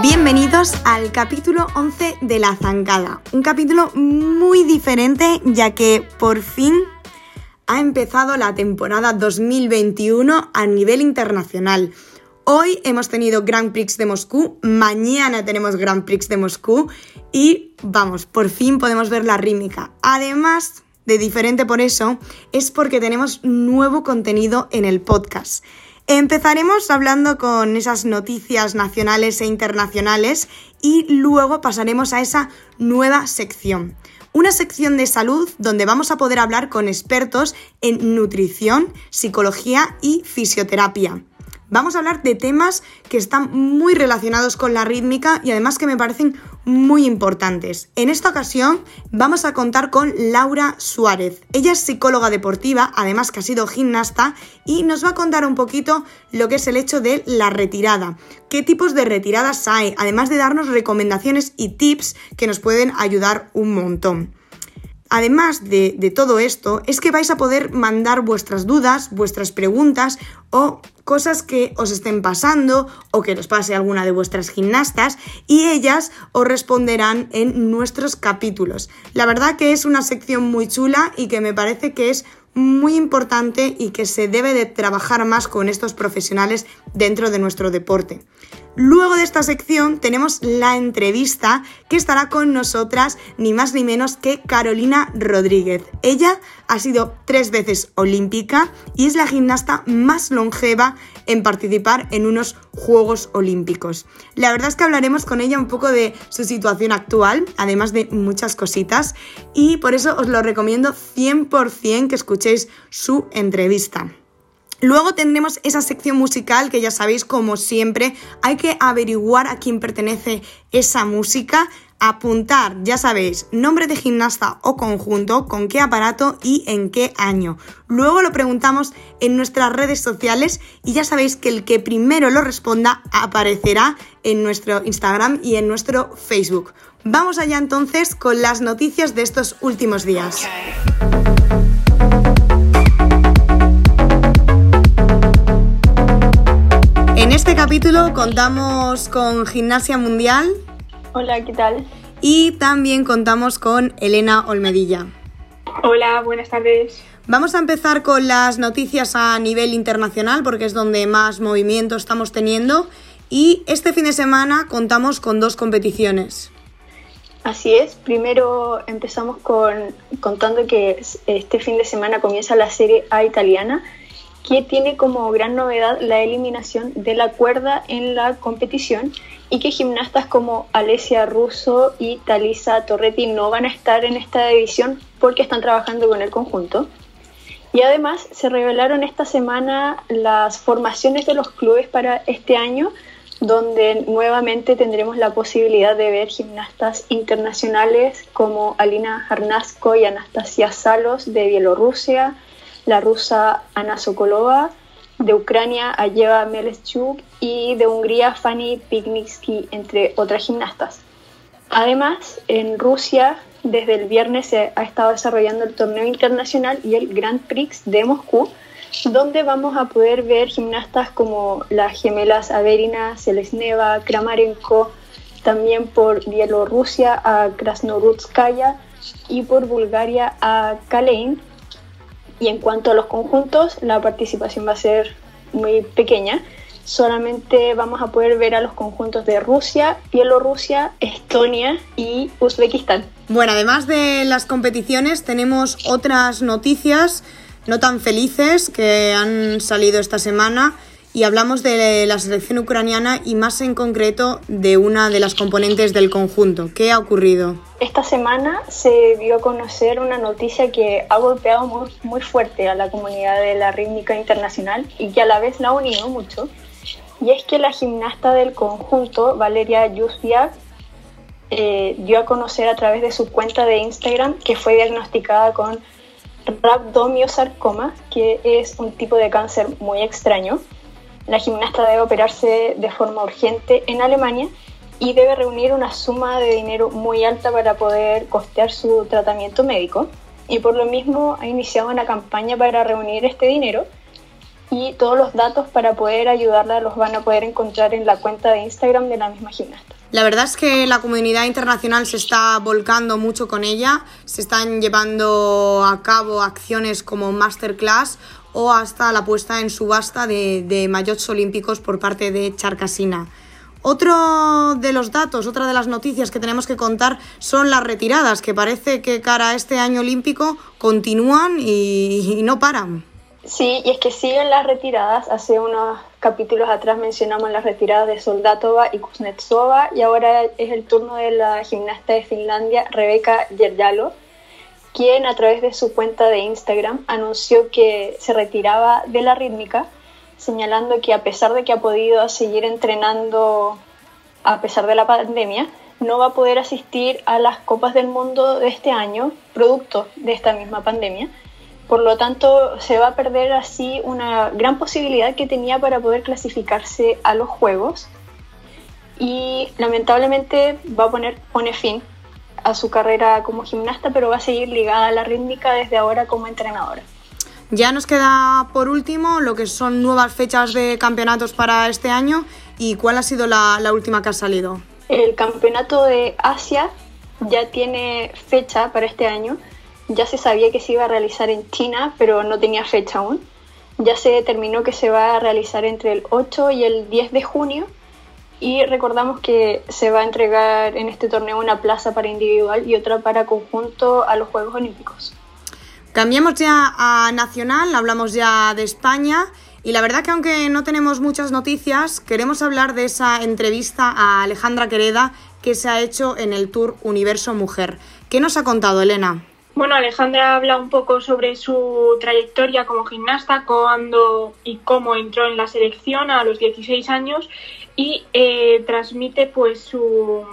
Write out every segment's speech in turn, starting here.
Bienvenidos al capítulo 11 de La Zancada, un capítulo muy diferente ya que por fin ha empezado la temporada 2021 a nivel internacional. Hoy hemos tenido Grand Prix de Moscú, mañana tenemos Grand Prix de Moscú y vamos, por fin podemos ver la rítmica. Además de diferente por eso, es porque tenemos nuevo contenido en el podcast. Empezaremos hablando con esas noticias nacionales e internacionales y luego pasaremos a esa nueva sección. Una sección de salud donde vamos a poder hablar con expertos en nutrición, psicología y fisioterapia. Vamos a hablar de temas que están muy relacionados con la rítmica y además que me parecen muy importantes. En esta ocasión vamos a contar con Laura Suárez. Ella es psicóloga deportiva, además que ha sido gimnasta y nos va a contar un poquito lo que es el hecho de la retirada, qué tipos de retiradas hay, además de darnos recomendaciones y tips que nos pueden ayudar un montón. Además de, de, todo esto, es que vais a poder mandar vuestras dudas, vuestras preguntas o cosas que os estén pasando o que os pase alguna de vuestras gimnastas y ellas os responderán en nuestros capítulos. La verdad que es una sección muy chula y que me parece que es muy importante y que se debe de trabajar más con estos profesionales dentro de nuestro deporte. Luego de esta sección tenemos la entrevista que estará con nosotras ni más ni menos que Carolina Rodríguez. Ella ha sido tres veces olímpica y es la gimnasta más longeva en participar en unos Juegos Olímpicos. La verdad es que hablaremos con ella un poco de su situación actual, además de muchas cositas, y por eso os lo recomiendo 100% que escuchéis su entrevista. Luego tendremos esa sección musical que ya sabéis, como siempre, hay que averiguar a quién pertenece esa música, apuntar, ya sabéis, nombre de gimnasta o conjunto, con qué aparato y en qué año. Luego lo preguntamos en nuestras redes sociales y ya sabéis que el que primero lo responda aparecerá en nuestro Instagram y en nuestro Facebook. Vamos allá entonces con las noticias de estos últimos días. En este capítulo contamos con Gimnasia Mundial. Hola, ¿qué tal? Y también contamos con Elena Olmedilla. Hola, buenas tardes. Vamos a empezar con las noticias a nivel internacional porque es donde más movimiento estamos teniendo. Y este fin de semana contamos con dos competiciones. Así es, primero empezamos con contando que este fin de semana comienza la Serie A italiana que tiene como gran novedad la eliminación de la cuerda en la competición y que gimnastas como Alessia Russo y Talisa Torretti no van a estar en esta división porque están trabajando con el conjunto. Y además se revelaron esta semana las formaciones de los clubes para este año, donde nuevamente tendremos la posibilidad de ver gimnastas internacionales como Alina Jarnasko y Anastasia Salos de Bielorrusia, la rusa Ana Sokolova, de Ucrania Ayeva Meleschuk y de Hungría Fanny Pignitsky, entre otras gimnastas. Además, en Rusia, desde el viernes se ha estado desarrollando el torneo internacional y el Grand Prix de Moscú, donde vamos a poder ver gimnastas como las gemelas Averina, Selesneva, Kramarenko, también por Bielorrusia a Krasnorudskaya y por Bulgaria a Kalein, y en cuanto a los conjuntos, la participación va a ser muy pequeña. Solamente vamos a poder ver a los conjuntos de Rusia, Bielorrusia, Estonia y Uzbekistán. Bueno, además de las competiciones, tenemos otras noticias no tan felices que han salido esta semana y hablamos de la selección ucraniana y más en concreto de una de las componentes del conjunto. ¿Qué ha ocurrido? Esta semana se dio a conocer una noticia que ha golpeado muy, fuerte a la comunidad de la rítmica internacional y que a la vez la ha unido mucho. Y es que la gimnasta del conjunto, Valeria Yusbiak, eh, dio a conocer a través de su cuenta de Instagram que fue diagnosticada con rhabdomyosarcoma, que es un tipo de cáncer muy extraño la gimnasta debe operarse de forma urgente en Alemania y debe reunir una suma de dinero muy alta para poder costear su tratamiento médico. y por lo mismo ha iniciado una campaña para reunir este dinero y todos los datos para poder ayudarla los van a poder encontrar en la cuenta de Instagram de la misma gimnasta. La verdad es que la comunidad internacional se está volcando mucho con ella, se están llevando a cabo acciones como masterclass o hasta la puesta en subasta de, de maillots olímpicos por parte de Charcasina. Otro de los datos, otra de las noticias que tenemos que contar son las retiradas, que parece que cara a este año olímpico continúan y, no paran. Sí, y es que siguen las retiradas. Hace unos capítulos atrás mencionamos las retiradas de Soldatova y Kuznetsova y ahora es el turno de la gimnasta de Finlandia, Rebecca Yerjalo, quien a través de su cuenta de Instagram anunció que se retiraba de la rítmica, señalando que a pesar de que ha podido seguir entrenando a pesar de la pandemia, no va a poder asistir a las Copas del Mundo de este año, producto de esta misma pandemia. Por lo tanto, se va a perder así una gran posibilidad que tenía para poder clasificarse a los Juegos y lamentablemente va a poner pone fin a su carrera como gimnasta, pero va a seguir ligada a la rítmica desde ahora como entrenadora. Ya nos queda por último lo que son nuevas fechas de campeonatos para este año y cuál ha sido la, la última que ha salido. El campeonato de Asia ya tiene fecha para este año ya se sabía que se iba a realizar en China, pero no tenía fecha aún. Ya se determinó que se va a realizar entre el 8 y el 10 de junio y recordamos que se va a entregar en este torneo una plaza para individual y otra para conjunto a los Juegos Olímpicos. Cambiamos ya a nacional, hablamos ya de España y la verdad que aunque no tenemos muchas noticias, queremos hablar de esa entrevista a Alejandra Quereda que se ha hecho en el Tour Universo Mujer. ¿Qué nos ha contado Elena? Bueno, Alejandra habla un poco sobre su trayectoria como gimnasta, cuándo y cómo entró en la selección a los 16 años y eh, transmite pues su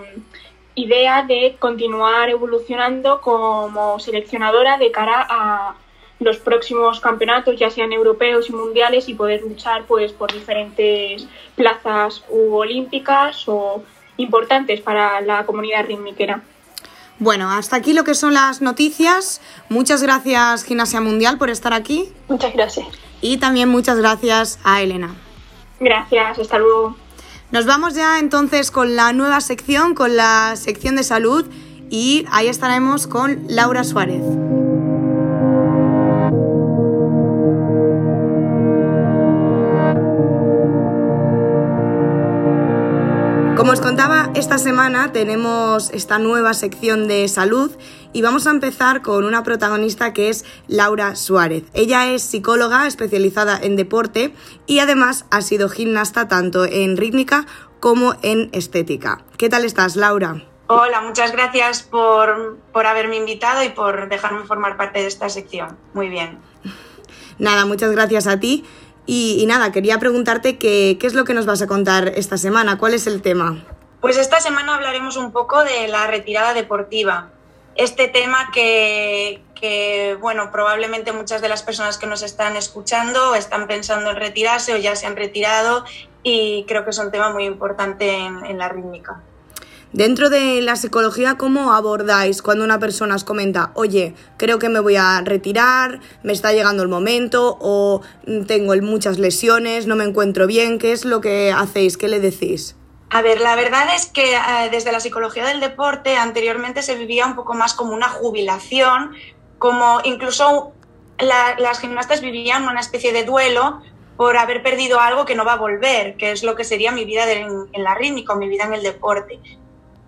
idea de continuar evolucionando como seleccionadora de cara a los próximos campeonatos, ya sean europeos y mundiales, y poder luchar pues por diferentes plazas u olímpicas o importantes para la comunidad rítmica. Bueno, hasta aquí lo que son las noticias. Muchas gracias Gimnasia Mundial por estar aquí. Muchas gracias. Y también muchas gracias a Elena. Gracias, hasta luego. Nos vamos ya entonces con la nueva sección, con la sección de salud y ahí estaremos con Laura Suárez. Esta semana tenemos esta nueva sección de salud y vamos a empezar con una protagonista que es Laura Suárez. Ella es psicóloga especializada en deporte y además ha sido gimnasta tanto en rítmica como en estética. ¿Qué tal estás, Laura? Hola, muchas gracias por, por haberme invitado y por dejarme formar parte de esta sección. Muy bien. Nada, muchas gracias a ti. Y, nada, quería preguntarte qué, qué es lo que nos vas a contar esta semana, cuál es el tema. Pues esta semana hablaremos un poco de la retirada deportiva. Este tema que, bueno, probablemente muchas de las personas que nos están escuchando están pensando en retirarse o ya se han retirado y creo que es un tema muy importante en, en la rítmica. Dentro de la psicología, ¿cómo abordáis cuando una persona os comenta, oye, creo que me voy a retirar, me está llegando el momento o tengo muchas lesiones, no me encuentro bien? ¿Qué es lo que hacéis? ¿Qué le decís? A ver, la verdad es que eh, desde la psicología del deporte anteriormente se vivía un poco más como una jubilación, como incluso la, las gimnastas vivían una especie de duelo por haber perdido algo que no va a volver, que es lo que sería mi vida en, la rítmica mi vida en el deporte.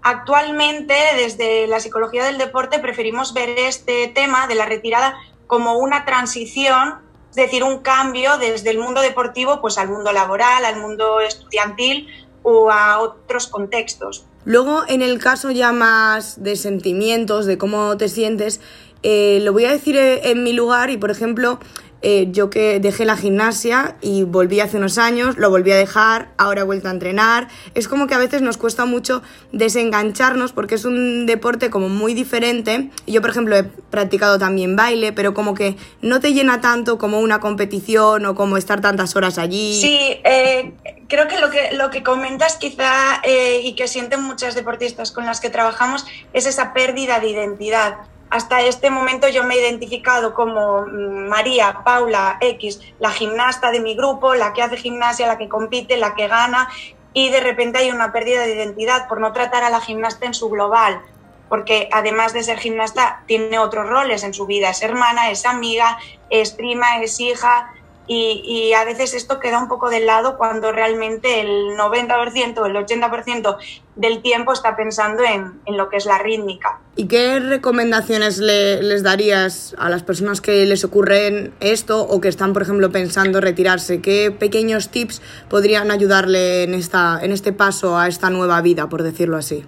Actualmente, desde la psicología del deporte, preferimos ver este tema de la retirada como una transición, es decir, un cambio desde el mundo deportivo pues, al mundo laboral, al mundo estudiantil o a otros contextos. Luego, en el caso ya más de sentimientos, de cómo te sientes, eh, lo voy a decir en mi lugar y, por ejemplo, eh, yo que dejé la gimnasia y volví hace unos años, lo volví a dejar, ahora he vuelto a entrenar. Es como que a veces nos cuesta mucho desengancharnos porque es un deporte como muy diferente. Yo, por ejemplo, he practicado también baile, pero como que no te llena tanto como una competición o como estar tantas horas allí. Sí, eh, creo que lo que, lo que comentas quizá eh, y que sienten muchas deportistas con las que trabajamos es esa pérdida de identidad hasta este momento yo me he identificado como mm, María Paula X, la gimnasta de mi grupo, la que hace gimnasia, la que compite, la que gana, y de repente hay una pérdida de identidad por no tratar a la gimnasta en su global, porque además de ser gimnasta tiene otros roles en su vida, es hermana, es amiga, es prima, es hija, y, a veces esto queda un poco de lado cuando realmente el 90% el 80% del tiempo está pensando en, lo que es la rítmica. ¿Y qué recomendaciones les darías a las personas que les ocurren esto o que están, por ejemplo, pensando retirarse? ¿Qué pequeños tips podrían ayudarle en, esta, en este paso a esta nueva vida, por decirlo así?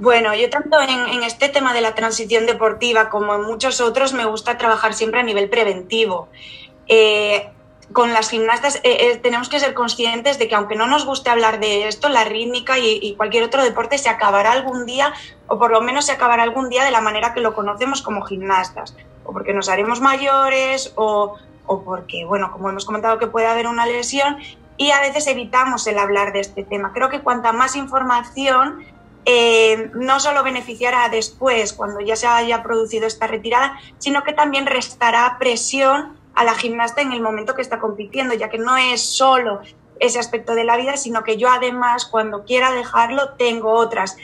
Bueno, yo tanto en, este tema de la transición deportiva como en muchos otros me gusta trabajar siempre a nivel preventivo. Eh, con las gimnastas eh, eh, tenemos que ser conscientes de que aunque no nos guste hablar de esto, la rítmica y, cualquier otro deporte se acabará algún día, o por lo menos se acabará algún día de la manera que lo conocemos como gimnastas, o porque nos haremos mayores, o, porque, bueno, como hemos comentado que puede haber una lesión, y a veces evitamos el hablar de este tema. Creo que cuanta más información no solo beneficiará después, cuando ya se haya producido esta retirada, sino que también restará presión a la gimnasta en el momento que está compitiendo, ya que no es solo ese aspecto de la vida, sino que yo además cuando quiera dejarlo tengo otras,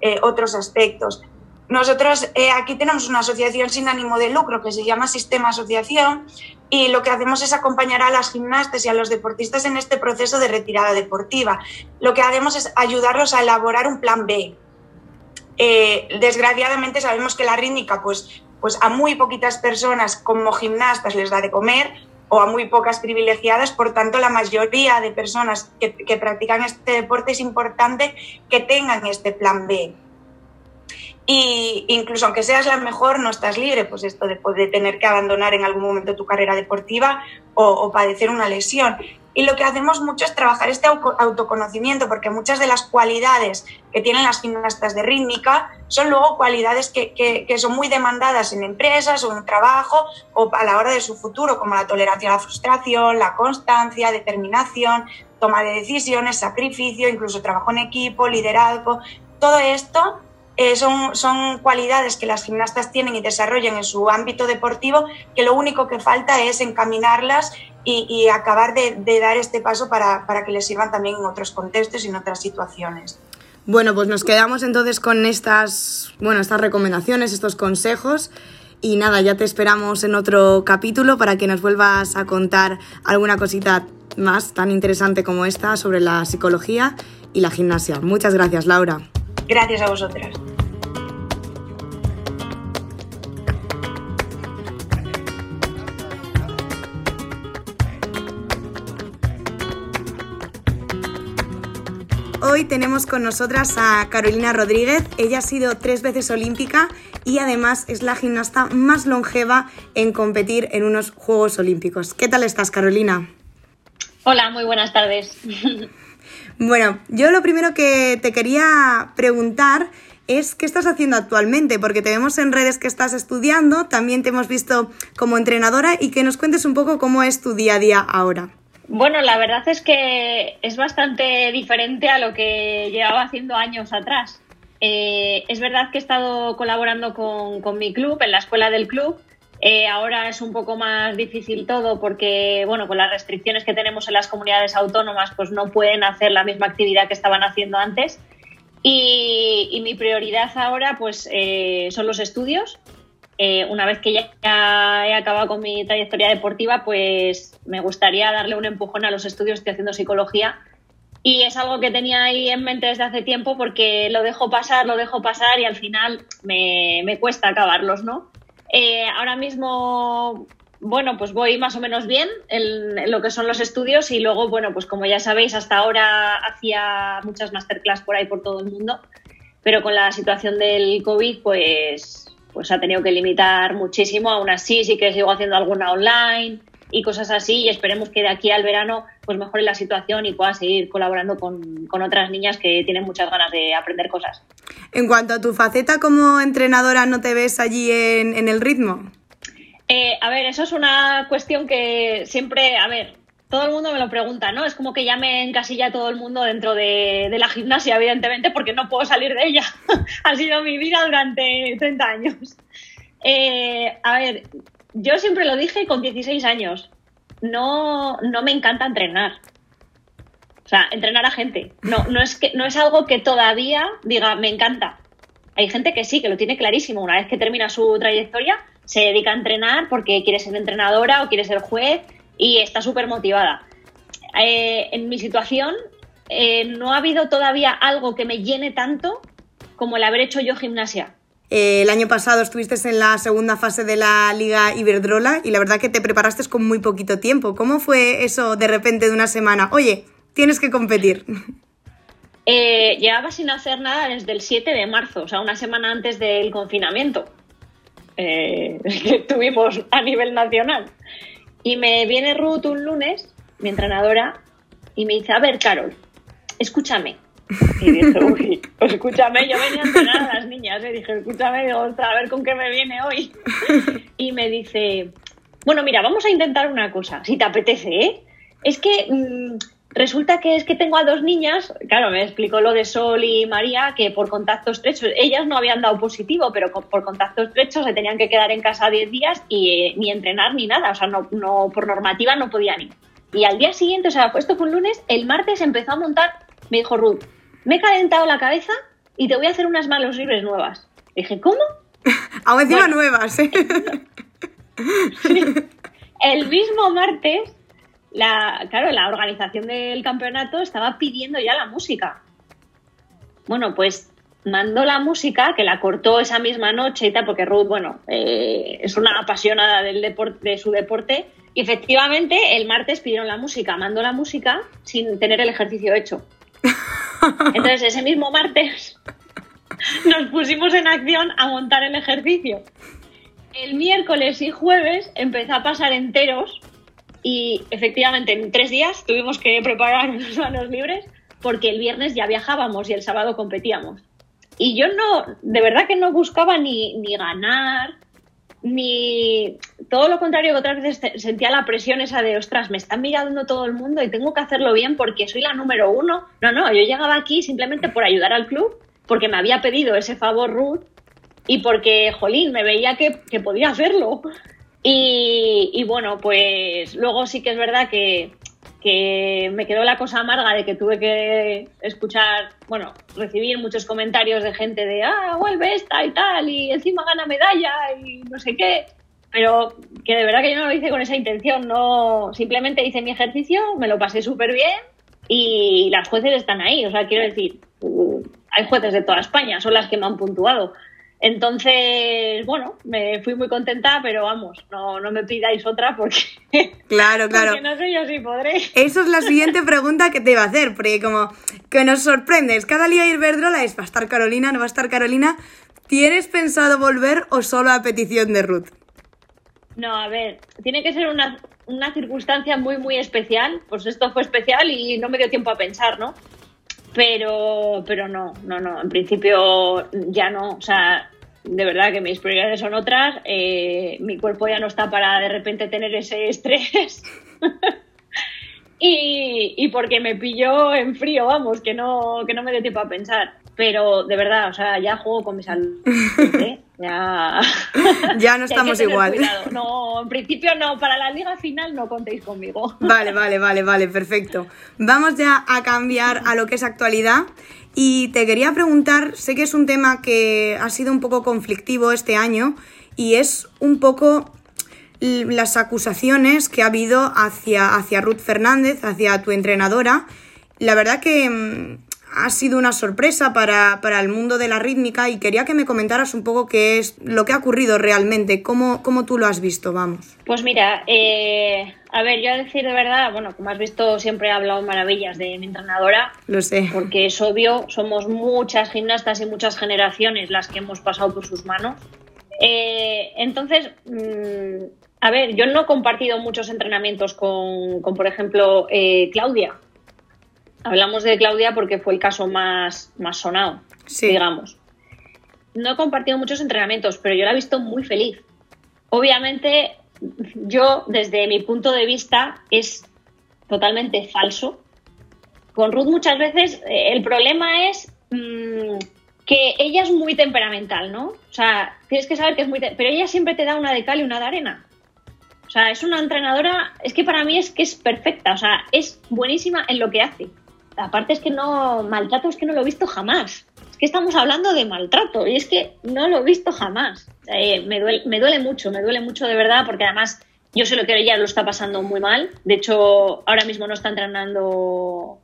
eh, otros aspectos. Nosotros eh, aquí tenemos una asociación sin ánimo de lucro que se llama Sistema Asociación y lo que hacemos es acompañar a las gimnastas y a los deportistas en este proceso de retirada deportiva. Lo que hacemos es ayudarlos a elaborar un plan B. Eh, desgraciadamente sabemos que la rítmica pues pues a muy poquitas personas como gimnastas les da de comer o a muy pocas privilegiadas, por tanto la mayoría de personas que, practican este deporte es importante que tengan este plan B. Y incluso aunque seas la mejor, no estás libre, pues esto de, tener que abandonar en algún momento tu carrera deportiva o padecer una lesión. Y lo que hacemos mucho es trabajar este autoconocimiento, porque muchas de las cualidades que tienen las gimnastas de rítmica son luego cualidades que, son muy demandadas en empresas o en trabajo o a la hora de su futuro, como la tolerancia a la frustración, la constancia, determinación, toma de decisiones, sacrificio, incluso trabajo en equipo, liderazgo. Todo esto eh, son, son cualidades que las gimnastas tienen y desarrollan en su ámbito deportivo, que lo único que falta es encaminarlas y, acabar de, dar este paso para, que les sirvan también en otros contextos y en otras situaciones. Bueno, pues nos quedamos entonces con estas, bueno, estas recomendaciones, estos consejos. Y nada, ya te esperamos en otro capítulo para que nos vuelvas a contar alguna cosita más tan interesante como esta sobre la psicología y la gimnasia. Muchas gracias, Laura. Gracias a vosotras. Hoy tenemos con nosotras a Carolina Rodríguez. Ella ha sido tres veces olímpica y además es la gimnasta más longeva en competir en unos Juegos Olímpicos. ¿Qué tal estás, Carolina? Hola, muy buenas tardes. Bueno, yo lo primero que te quería preguntar es qué estás haciendo actualmente, porque te vemos en redes que estás estudiando, también te hemos visto como entrenadora y que nos cuentes un poco cómo es tu día a día ahora. Bueno, la verdad es que es bastante diferente a lo que llevaba haciendo años atrás. Eh, es verdad que he estado colaborando con, mi club, en la escuela del club. Eh, ahora es un poco más difícil todo porque, bueno, con las restricciones que tenemos en las comunidades autónomas, pues no pueden hacer la misma actividad que estaban haciendo antes. Y, mi prioridad ahora, pues, eh, son los estudios. Eh, una vez que ya, he acabado con mi trayectoria deportiva, pues me gustaría darle un empujón a los estudios. Estoy haciendo psicología y es algo que tenía ahí en mente desde hace tiempo porque lo dejo pasar, lo dejo pasar y al final me, cuesta acabarlos, ¿no? Eh, ahora mismo, bueno, pues voy más o menos bien en, lo que son los estudios y luego, bueno, pues como ya sabéis, hasta ahora hacía muchas masterclass por ahí por todo el mundo, pero con la situación del COVID, pues pues ha tenido que limitar muchísimo. Aún así, sí que sigo haciendo alguna online y cosas así y esperemos que de aquí al verano pues mejore la situación y pueda seguir colaborando con, otras niñas que tienen muchas ganas de aprender cosas. En cuanto a tu faceta como entrenadora, ¿no te ves allí en, el ritmo? Eh, a ver, eso es una cuestión que siempre, a ver, todo el mundo me lo pregunta, ¿no? Es como que ya me encasilla todo el mundo dentro de, la gimnasia, evidentemente, porque no puedo salir de ella. ha sido mi vida durante 30 años. Eh, a ver, yo siempre lo dije con 16 años. No, no me encanta entrenar. O sea, entrenar a gente. No, no, es que, no es algo que todavía diga, me encanta. Hay gente que sí, que lo tiene clarísimo. Una vez que termina su trayectoria, se dedica a entrenar porque quiere ser entrenadora o quiere ser juez y está súper motivada. Eh, en mi situación, eh, no ha habido todavía algo que me llene tanto como el haber hecho yo gimnasia. Eh, el año pasado estuviste en la segunda fase de la Liga Iberdrola y la verdad que te preparaste con muy poquito tiempo. ¿Cómo fue eso de repente de una semana? Oye, tienes que competir. Eh, llevaba sin hacer nada desde el 7 de marzo, o sea, una semana antes del confinamiento eh, que tuvimos a nivel nacional. Y me viene Ruth un lunes, mi entrenadora, y me dice, a ver, Carol, escúchame. Y dije, uy, escúchame, yo venía a entrenar a las niñas, ¿eh? dije, escúchame, digo, a ver con qué me viene hoy. Y me dice, bueno, mira, vamos a intentar una cosa, si te apetece, ¿eh? Es que mm, resulta que es que tengo a dos niñas, claro, me explicó lo de Sol y María, que por contacto estrecho, ellas no habían dado positivo, pero por contacto estrecho se tenían que quedar en casa 10 días y eh, ni entrenar ni nada, o sea, no, no, por normativa no podían ir. Y al día siguiente, o sea, esto fue un lunes, el martes empezó a montar, me dijo Ruth, me he calentado la cabeza y te voy a hacer unas manos libres nuevas. dije, ¿cómo? Aún encima nuevas, ¿eh? El mismo martes la, claro, la organización del campeonato estaba pidiendo ya la música. Bueno, pues mandó la música, que la cortó esa misma noche y tal, porque Ruth, bueno, eh, es una apasionada del deporte, de su deporte, y efectivamente el martes pidieron la música, mandó la música sin tener el ejercicio hecho. Entonces ese mismo martes nos pusimos en acción a montar el ejercicio. El miércoles y jueves empezó a pasar enteros y efectivamente, en tres días tuvimos que preparar unos manos libres porque el viernes ya viajábamos y el sábado competíamos. Y yo no, de verdad que no buscaba ni, ni ganar, ni todo lo contrario que otras veces sentía la presión esa de, ostras, me están mirando todo el mundo y tengo que hacerlo bien porque soy la número uno. No, no, yo llegaba aquí simplemente por ayudar al club, porque me había pedido ese favor Ruth y porque, jolín, me veía que, que podía hacerlo. Y, bueno, pues luego sí que es verdad que, me quedó la cosa amarga de que tuve que escuchar, bueno, recibir muchos comentarios de gente de, ah, vuelve esta y tal, y encima gana medalla y no sé qué. Pero que de verdad que yo no lo hice con esa intención, no, simplemente hice mi ejercicio, me lo pasé súper bien y las jueces están ahí, o sea, quiero decir, hay jueces de toda España, son las que me han puntuado. Entonces, bueno, me fui muy contenta, pero vamos, no, no me pidáis otra porque, claro, claro. porque no sé yo si podré. Eso es la siguiente pregunta que te iba a hacer, porque como que nos sorprendes, cada día Iberdrola es, va a estar Carolina, no va a estar Carolina. ¿Tienes pensado volver o solo a petición de Ruth? No, a ver, tiene que ser una, una circunstancia muy, muy especial. Pues esto fue especial y no me dio tiempo a pensar, ¿no? Pero, pero no, no, no. En principio ya no. O sea, de verdad que mis prioridades son otras, eh, mi cuerpo ya no está para de repente tener ese estrés. y, y, porque me pilló en frío, vamos, que no, que no me dio tiempo a pensar. Pero de verdad, o sea, ya juego con mi salud. ¿eh? Ya... ya no estamos igual. No, en principio no, para la liga final no contéis conmigo. Vale, vale, vale, vale, perfecto. Vamos ya a cambiar a lo que es actualidad y te quería preguntar, sé que es un tema que ha sido un poco conflictivo este año y es un poco las acusaciones que ha habido hacia, hacia Ruth Fernández, hacia tu entrenadora. La verdad que mm, ha sido una sorpresa para, el mundo de la rítmica y quería que me comentaras un poco qué es lo que ha ocurrido realmente, cómo, cómo tú lo has visto, vamos. Pues mira, eh, a ver, yo a decir de verdad, bueno, como has visto, siempre he hablado maravillas de mi entrenadora. Lo sé. Porque es obvio, somos muchas gimnastas y muchas generaciones las que hemos pasado por sus manos. Eh, entonces, mm, a ver, yo no he compartido muchos entrenamientos con, por ejemplo, eh, Claudia Hablamos de Claudia porque fue el caso más, más sonado, digamos. No he compartido muchos entrenamientos, pero yo la he visto muy feliz. Obviamente, yo, desde mi punto de vista, es totalmente falso. Con Ruth muchas veces eh, el problema es mm, que ella es muy temperamental, ¿no? O sea, tienes que saber que es muy... Pero ella siempre te da una de cal y una de arena. O sea, es una entrenadora, es que para mí es que es perfecta, o sea, es buenísima en lo que hace. Aparte es que no, maltrato es que no lo he visto jamás. Es que estamos hablando de maltrato y es que no lo he visto jamás. Eh, me, duele, me duele mucho, me duele mucho de verdad porque además yo sé lo que ella lo está pasando muy mal. De hecho, ahora mismo no está entrenando,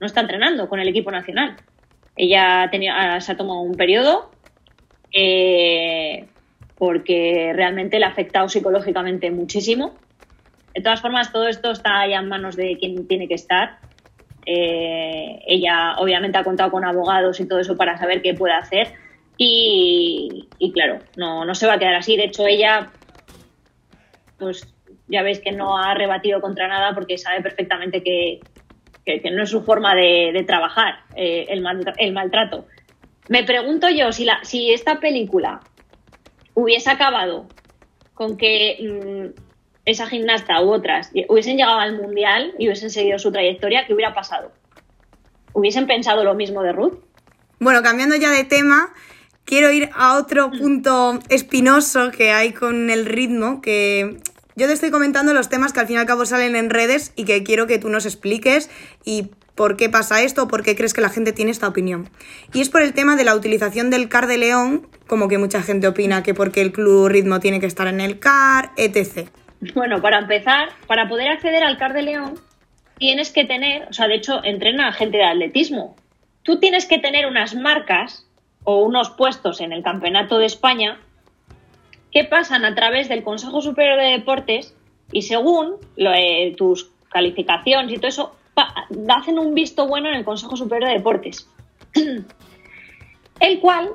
no está entrenando con el equipo nacional. Ella tenía, se ha tomado un periodo eh, porque realmente le ha afectado psicológicamente muchísimo. De todas formas, todo esto está ya en manos de quien tiene que estar. Eh, ella obviamente ha contado con abogados y todo eso para saber qué puede hacer. Y, claro, no, no se va a quedar así. De hecho, ella, pues ya veis que no ha rebatido contra nada porque sabe perfectamente que, que, no es su forma de, trabajar, eh, el, el, maltrato. Me pregunto yo si, la, si esta película hubiese acabado con que mm, esa gimnasta u otras hubiesen llegado al mundial y hubiesen seguido su trayectoria, ¿qué hubiera pasado? ¿Hubiesen pensado lo mismo de Ruth? Bueno, cambiando ya de tema, quiero ir a otro mm. punto espinoso que hay con el ritmo, que yo te estoy comentando los temas que al fin y al cabo salen en redes y que quiero que tú nos expliques y por qué pasa esto o por qué crees que la gente tiene esta opinión. Y es por el tema de la utilización del CAR de León, como que mucha gente opina que porque el club ritmo tiene que estar en el CAR, etc. Bueno, para empezar, para poder acceder al CAR de León, tienes que tener, o sea, de hecho, entrena gente de atletismo. Tú tienes que tener unas marcas o unos puestos en el Campeonato de España que pasan a través del Consejo Superior de Deportes y según eh, tus calificaciones y todo eso, hacen un visto bueno en el Consejo Superior de Deportes, el cual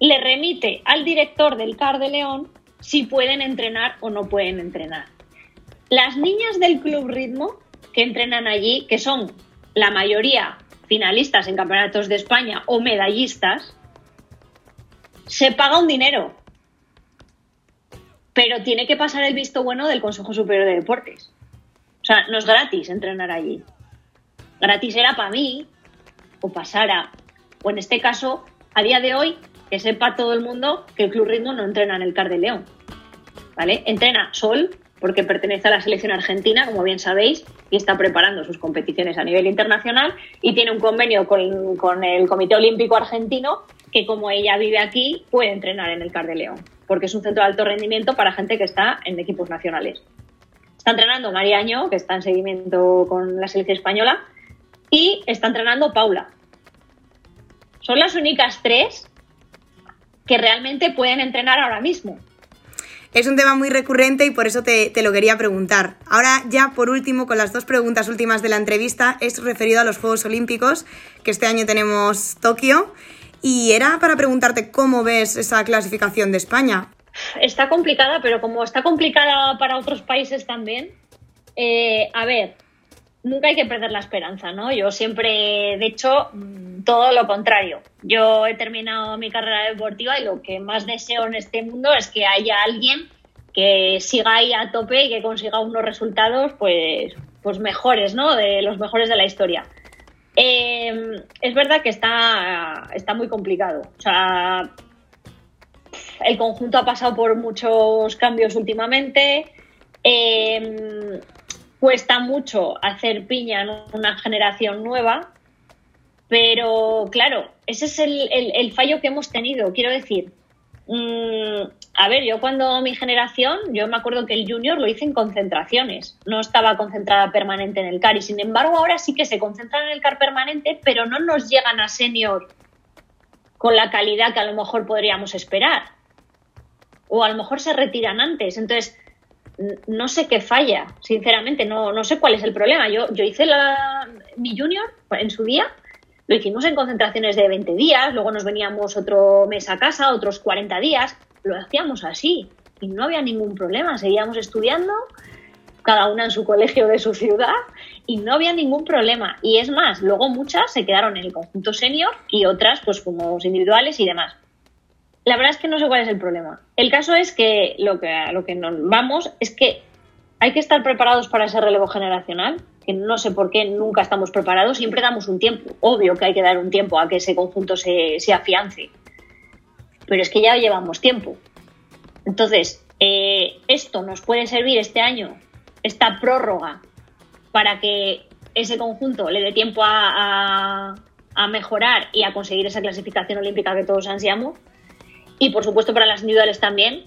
le remite al director del CAR de León si pueden entrenar o no pueden entrenar. Las niñas del Club Ritmo que entrenan allí, que son la mayoría finalistas en campeonatos de España o medallistas, se paga un dinero pero tiene que pasar el visto bueno del Consejo Superior de Deportes. O sea, no es gratis entrenar allí. Gratis era para mí, o para Sara, o en este caso, a día de hoy, que sepa todo el mundo que el Club Ritmo no entrena en el Car de León. ¿Vale? Entrena Sol, porque pertenece a la selección argentina, como bien sabéis, y está preparando sus competiciones a nivel internacional y tiene un convenio con, el Comité Olímpico Argentino que como ella vive aquí puede entrenar en el Car de León porque es un centro de alto rendimiento para gente que está en equipos nacionales. Está entrenando Mariaño, que está en seguimiento con la selección española, y está entrenando Paula. Son las únicas tres que realmente pueden entrenar ahora mismo. Es un tema muy recurrente y por eso te, te, lo quería preguntar. Ahora ya por último, con las dos preguntas últimas de la entrevista, es referido a los Juegos Olímpicos, que este año tenemos Tokio. Y era para preguntarte cómo ves esa clasificación de España. Está complicada, pero como está complicada para otros países también, eh, a ver, nunca hay que perder la esperanza, ¿no? Yo siempre, de hecho, mm, todo lo contrario. Yo he terminado mi carrera deportiva y lo que más deseo en este mundo es que haya alguien que siga ahí a tope y que consiga unos resultados, pues, pues mejores, ¿no? De los mejores de la historia. Eh, es verdad que está, está muy complicado. O sea, el conjunto ha pasado por muchos cambios últimamente. Eh, cuesta mucho hacer piña en una generación nueva, pero claro, ese es el fallo que hemos tenido. Quiero decir, Mm, a ver, yo cuando mi generación, yo me acuerdo que el junior lo hice en concentraciones, no estaba concentrada permanente en el CAR y sin embargo ahora sí que se concentran en el CAR permanente, pero no nos llegan a senior con la calidad que a lo mejor podríamos esperar. O a lo mejor se retiran antes. Entonces, no sé qué falla, sinceramente, no, no sé cuál es el problema. Yo, yo hice la, mi junior en su día lo hicimos en concentraciones de 20 días, luego nos veníamos otro mes a casa, otros 40 días. Lo hacíamos así y no había ningún problema. Seguíamos estudiando, cada una en su colegio de su ciudad, y no había ningún problema. Y es más, luego muchas se quedaron en el conjunto senior y otras pues como individuales y demás. La verdad es que no sé cuál es el problema. El caso es que lo que, a lo que nos vamos es que hay que estar preparados para ese relevo generacional, que no sé por qué nunca estamos preparados, siempre damos un tiempo. Obvio que hay que dar un tiempo a que ese conjunto se, se afiance, pero es que ya llevamos tiempo. Entonces, eh, esto nos puede servir este año, esta prórroga, para que ese conjunto le dé tiempo a, a mejorar y a conseguir esa clasificación olímpica que todos ansiamos. Y por supuesto para las individuales también.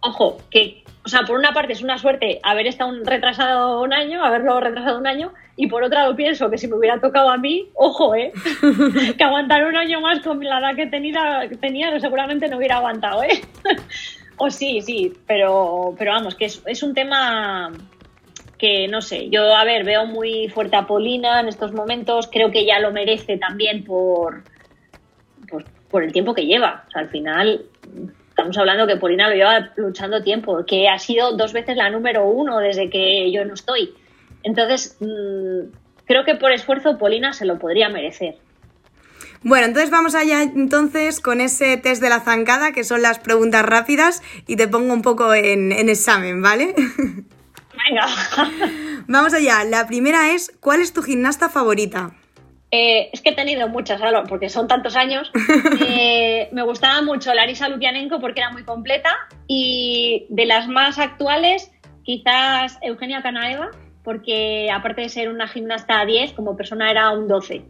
Ojo, que o sea, por una parte es una suerte haber estado retrasado un año, haberlo retrasado un año, y por otra lo pienso que si me hubiera tocado a mí, ojo, ¿eh? que aguantar un año más con la edad que tenía, que tenía seguramente no hubiera aguantado, ¿eh? o sí, sí, pero, pero vamos, que es, es un tema que no sé, yo a ver, veo muy fuerte a Polina en estos momentos, creo que ya lo merece también por, por, por el tiempo que lleva. O sea, al final estamos hablando que Polina lo lleva luchando tiempo, que ha sido dos veces la número uno desde que yo no estoy. Entonces, mm, creo que por esfuerzo Polina se lo podría merecer. Bueno, entonces vamos allá entonces con ese test de la zancada, que son las preguntas rápidas, y te pongo un poco en, en examen, ¿vale? Venga. vamos allá. La primera es, ¿cuál es tu gimnasta favorita? Eh, es que he tenido muchas, porque son tantos años. Eh, me gustaba mucho Larisa Lukianenko porque era muy completa y de las más actuales, quizás Eugenia Canaeva, porque aparte de ser una gimnasta a 10, como persona era un 12.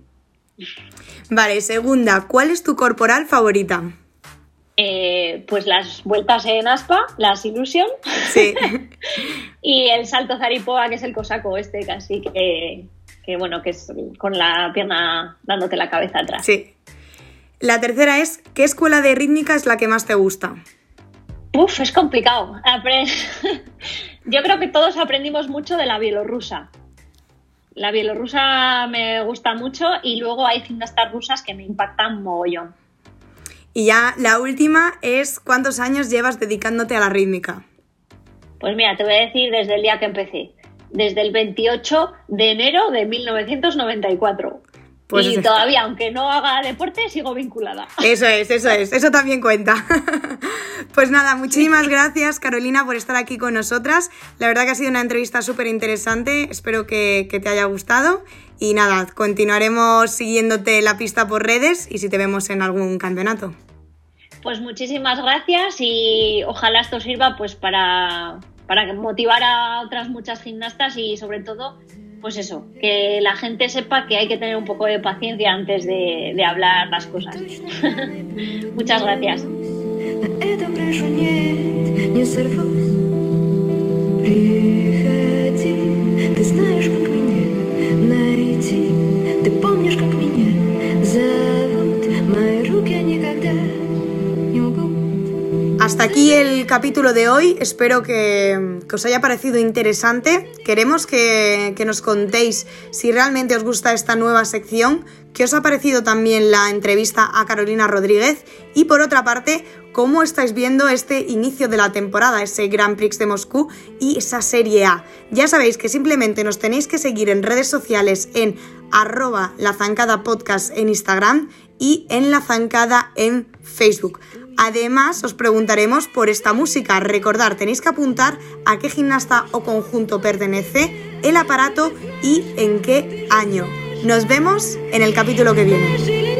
Vale, segunda, ¿cuál es tu corporal favorita? Eh, pues las vueltas en aspa, las Illusion. Sí. y el salto Zaripoa, que es el cosaco este, casi que que bueno, que es con la pierna dándote la cabeza atrás. Sí. La tercera es, ¿qué escuela de rítmica es la que más te gusta? Uf, es complicado. Yo creo que todos aprendimos mucho de la bielorrusa. La bielorrusa me gusta mucho y luego hay gimnastas rusas que me impactan mogollón. Y ya la última es, ¿cuántos años llevas dedicándote a la rítmica? Pues mira, te voy a decir desde el día que empecé desde el 28 de enero de 1994. Pues y todavía, aunque no haga deporte, sigo vinculada. Eso es, eso es, eso también cuenta. pues nada, muchísimas gracias Carolina por estar aquí con nosotras. La verdad que ha sido una entrevista súper interesante, espero que, que te haya gustado. Y nada, continuaremos siguiéndote la pista por redes y si te vemos en algún campeonato. Pues muchísimas gracias y ojalá esto sirva pues para, para motivar a otras muchas gimnastas y sobre todo, pues eso, que la gente sepa que hay que tener un poco de paciencia antes de, hablar las cosas. Muchas gracias. Hasta aquí el capítulo de hoy. Espero que, os haya parecido interesante. Queremos que, nos contéis si realmente os gusta esta nueva sección, qué os ha parecido también la entrevista a Carolina Rodríguez y por otra parte, cómo estáis viendo este inicio de la temporada, ese Grand Prix de Moscú y esa Serie A. Ya sabéis que simplemente nos tenéis que seguir en redes sociales en arroba la zancada podcast en Instagram y en la zancada en Facebook. Además, os preguntaremos por esta música. Recordar, tenéis que apuntar a qué gimnasta o conjunto pertenece, el aparato y en qué año. Nos vemos en el capítulo que viene.